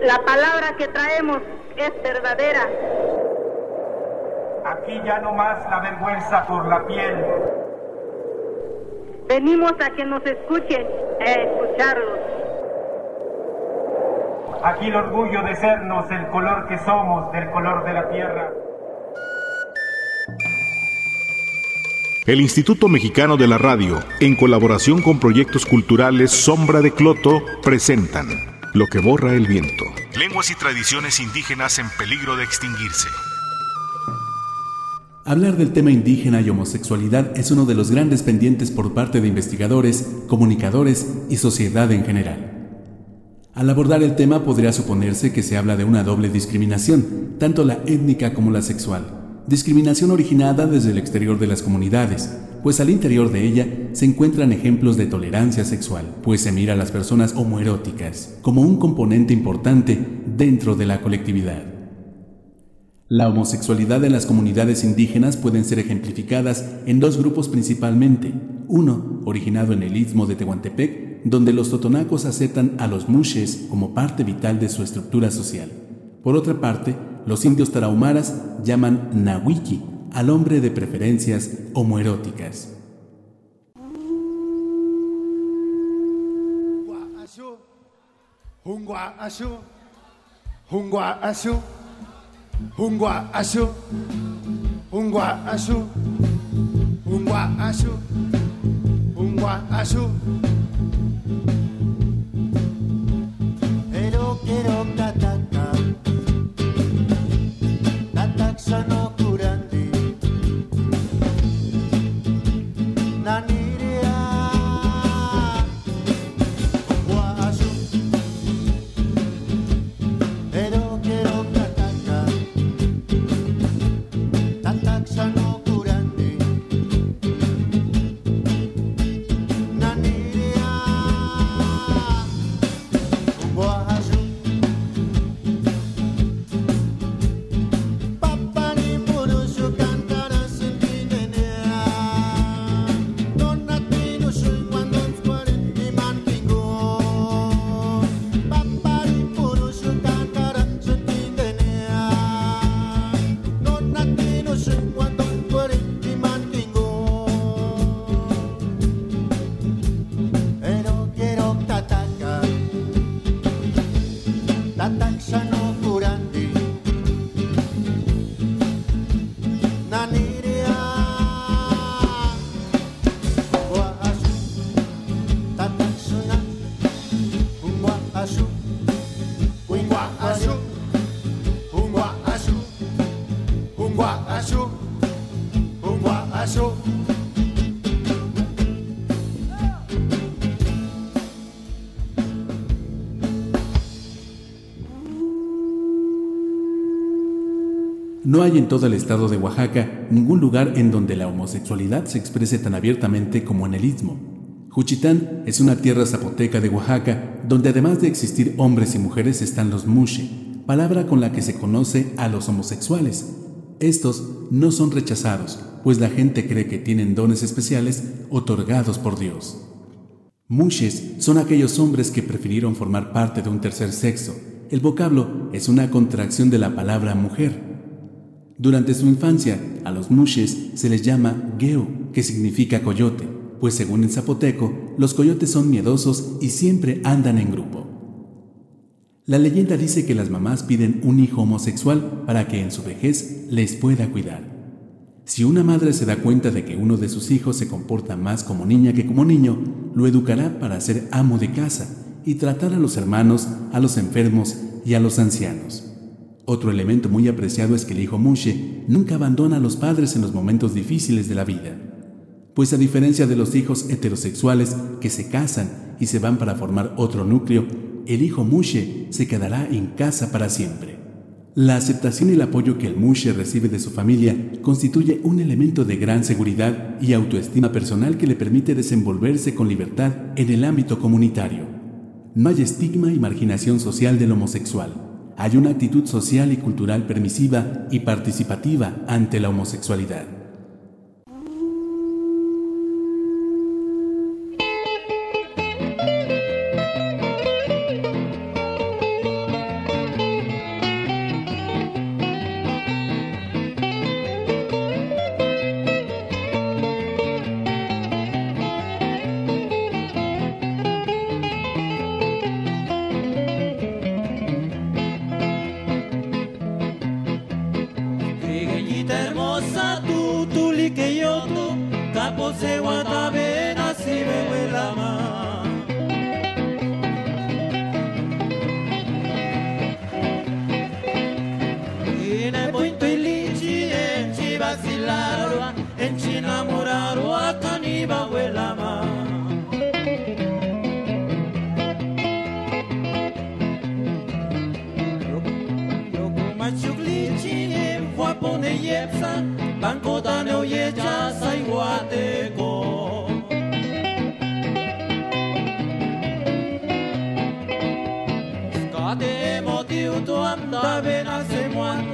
La palabra que traemos es verdadera. Aquí ya no más la vergüenza por la piel. Venimos a que nos escuchen, a escucharlos. Aquí el orgullo de sernos el color que somos, del color de la tierra. El Instituto Mexicano de la Radio, en colaboración con proyectos culturales Sombra de Cloto, presentan Lo que borra el viento. Lenguas y tradiciones indígenas en peligro de extinguirse. Hablar del tema indígena y homosexualidad es uno de los grandes pendientes por parte de investigadores, comunicadores y sociedad en general. Al abordar el tema podría suponerse que se habla de una doble discriminación, tanto la étnica como la sexual. Discriminación originada desde el exterior de las comunidades, pues al interior de ella se encuentran ejemplos de tolerancia sexual, pues se mira a las personas homoeróticas como un componente importante dentro de la colectividad. La homosexualidad en las comunidades indígenas pueden ser ejemplificadas en dos grupos principalmente. Uno, originado en el istmo de Tehuantepec, donde los totonacos aceptan a los mushes como parte vital de su estructura social. Por otra parte, los indios tarahumaras llaman nahuiki al hombre de preferencias homoeróticas. No hay en todo el estado de Oaxaca ningún lugar en donde la homosexualidad se exprese tan abiertamente como en el Istmo. Juchitán es una tierra zapoteca de Oaxaca donde además de existir hombres y mujeres están los mushe, palabra con la que se conoce a los homosexuales. Estos no son rechazados, pues la gente cree que tienen dones especiales otorgados por Dios. Mushes son aquellos hombres que prefirieron formar parte de un tercer sexo. El vocablo es una contracción de la palabra mujer. Durante su infancia, a los mushes se les llama geo, que significa coyote, pues según el zapoteco, los coyotes son miedosos y siempre andan en grupo. La leyenda dice que las mamás piden un hijo homosexual para que en su vejez les pueda cuidar. Si una madre se da cuenta de que uno de sus hijos se comporta más como niña que como niño, lo educará para ser amo de casa y tratar a los hermanos, a los enfermos y a los ancianos. Otro elemento muy apreciado es que el hijo Mushe nunca abandona a los padres en los momentos difíciles de la vida, pues a diferencia de los hijos heterosexuales que se casan y se van para formar otro núcleo, el hijo Mushe se quedará en casa para siempre. La aceptación y el apoyo que el Mushe recibe de su familia constituye un elemento de gran seguridad y autoestima personal que le permite desenvolverse con libertad en el ámbito comunitario. No hay estigma y marginación social del homosexual hay una actitud social y cultural permisiva y participativa ante la homosexualidad. Se watabe Babena, c'est moi.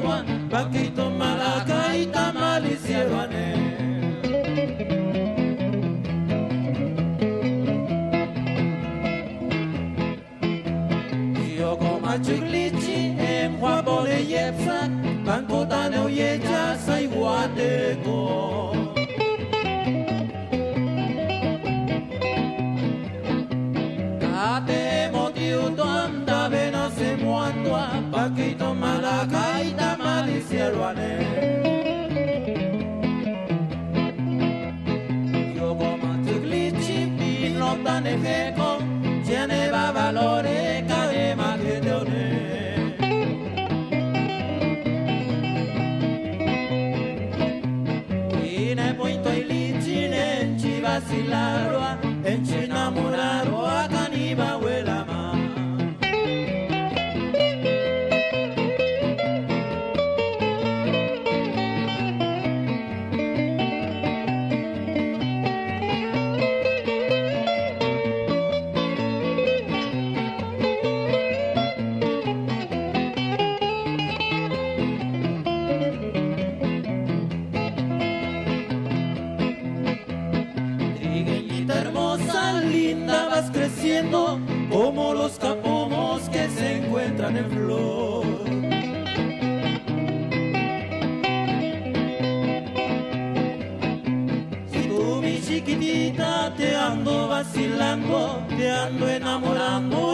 Encuentran en flor. Si tú, mi chiquitita, te ando vacilando, te ando enamorando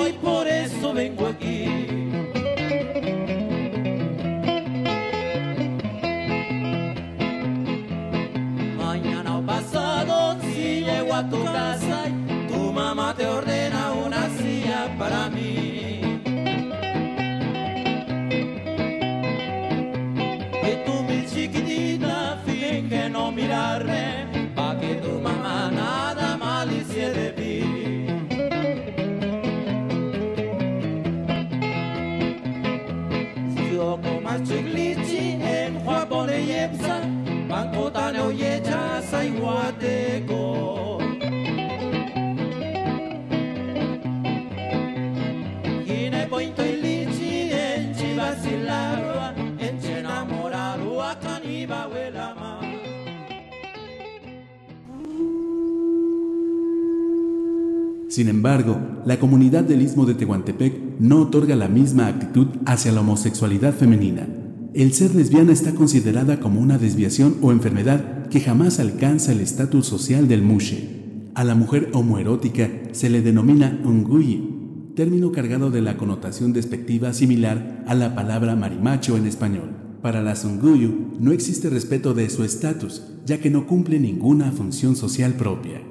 Sin embargo, la comunidad del Istmo de Tehuantepec no otorga la misma actitud hacia la homosexualidad femenina. El ser lesbiana está considerada como una desviación o enfermedad que jamás alcanza el estatus social del mushe. A la mujer homoerótica se le denomina unguyi, término cargado de la connotación despectiva similar a la palabra marimacho en español. Para las unguyu no existe respeto de su estatus, ya que no cumple ninguna función social propia.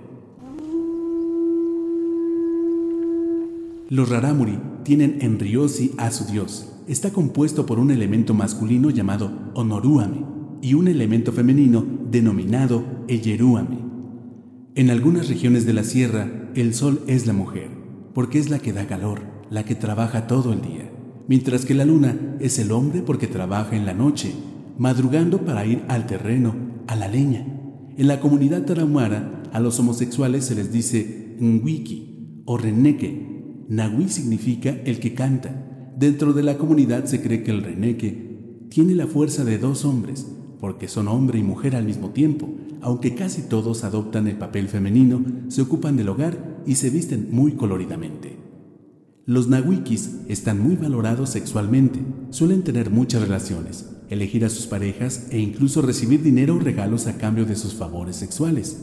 Los raramuri tienen en Ryosi a su dios. Está compuesto por un elemento masculino llamado Onoruame y un elemento femenino denominado Eyeruame. En algunas regiones de la sierra, el sol es la mujer, porque es la que da calor, la que trabaja todo el día, mientras que la luna es el hombre porque trabaja en la noche, madrugando para ir al terreno, a la leña. En la comunidad tarahumara, a los homosexuales se les dice Nwiki o Reneque, Nahui significa el que canta. Dentro de la comunidad se cree que el reneque tiene la fuerza de dos hombres, porque son hombre y mujer al mismo tiempo, aunque casi todos adoptan el papel femenino, se ocupan del hogar y se visten muy coloridamente. Los nahuikis están muy valorados sexualmente, suelen tener muchas relaciones, elegir a sus parejas e incluso recibir dinero o regalos a cambio de sus favores sexuales.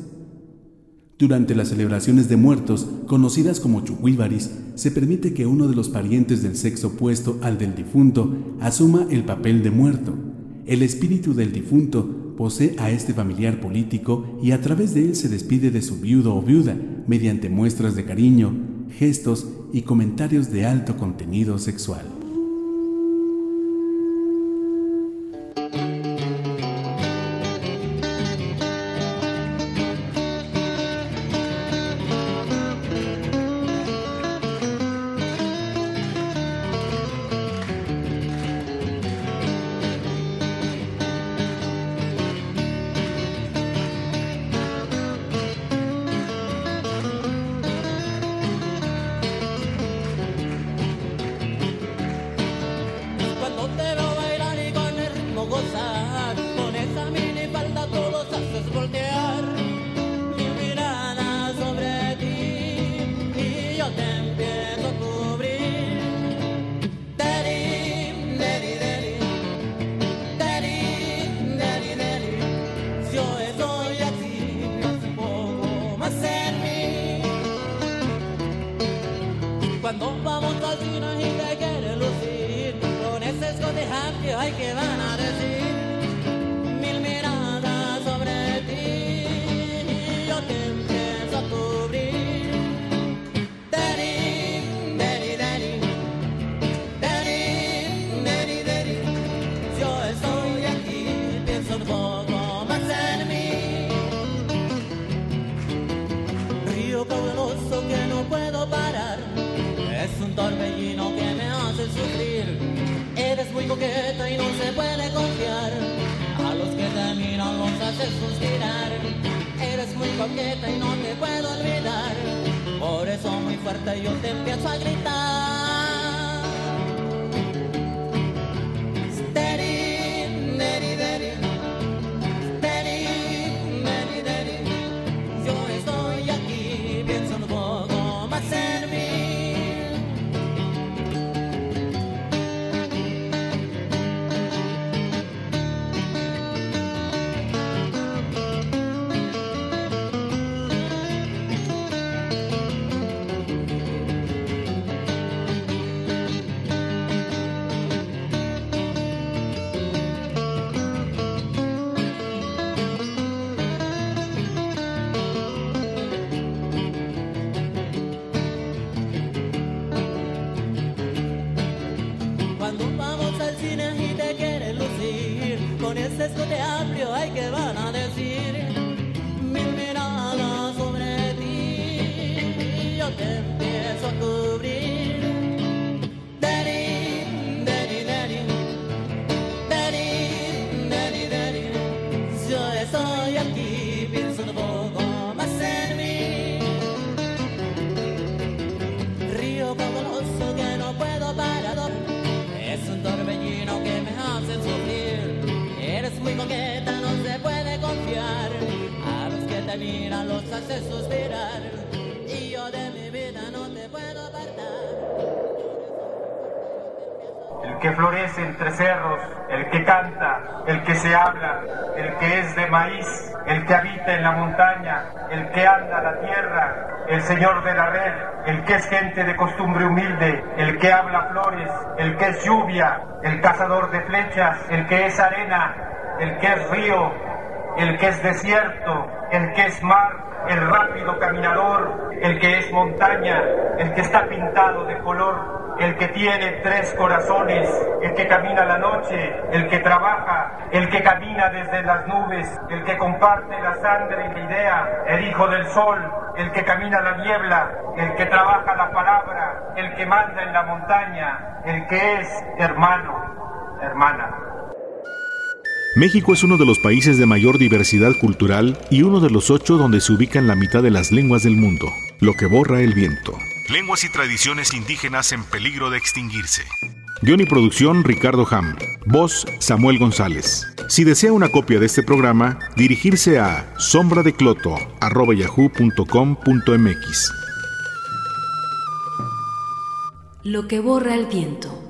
Durante las celebraciones de muertos, conocidas como chuhuíbaris, se permite que uno de los parientes del sexo opuesto al del difunto asuma el papel de muerto. El espíritu del difunto posee a este familiar político y a través de él se despide de su viudo o viuda mediante muestras de cariño, gestos y comentarios de alto contenido sexual. penso a gritar. Que florece entre cerros, el que canta, el que se habla, el que es de maíz, el que habita en la montaña, el que anda la tierra, el señor de la red, el que es gente de costumbre humilde, el que habla flores, el que es lluvia, el cazador de flechas, el que es arena, el que es río, el que es desierto, el que es mar, el rápido caminador, el que es montaña, el que está pintado de color el que tiene tres corazones, el que camina la noche, el que trabaja, el que camina desde las nubes, el que comparte la sangre y la idea, el hijo del sol, el que camina la niebla, el que trabaja la palabra, el que manda en la montaña, el que es hermano, hermana. México es uno de los países de mayor diversidad cultural y uno de los ocho donde se ubican la mitad de las lenguas del mundo, lo que borra el viento. Lenguas y tradiciones indígenas en peligro de extinguirse. Guión y producción Ricardo Ham. Voz Samuel González. Si desea una copia de este programa, dirigirse a sombradecloto.yahoo.com.mx. Lo que borra el viento.